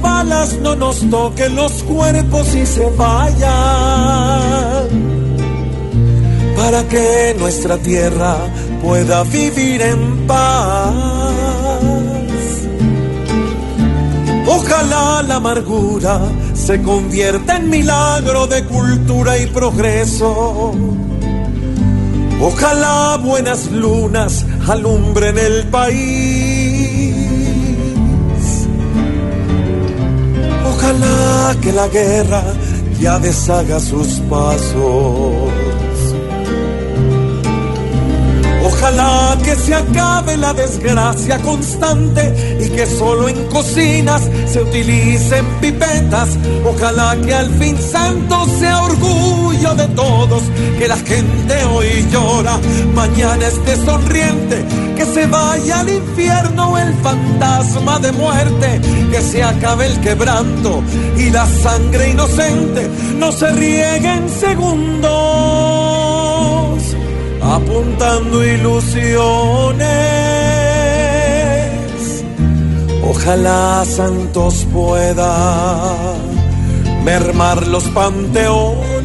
balas no nos toquen los cuerpos y se vayan, para que nuestra tierra pueda vivir en paz. Ojalá la amargura se convierta en milagro de cultura y progreso. Ojalá buenas lunas alumbren el país. Que la guerra ya deshaga sus pasos. Ojalá que se acabe la desgracia constante y que solo en cocinas se utilicen pipetas. Ojalá que al fin santo sea orgullo de todos, que la gente hoy llora, mañana esté sonriente, vaya al infierno el fantasma de muerte, que se acabe el quebranto y la sangre inocente no se riegue en segundos apuntando ilusiones. Ojalá Santos pueda mermar los panteones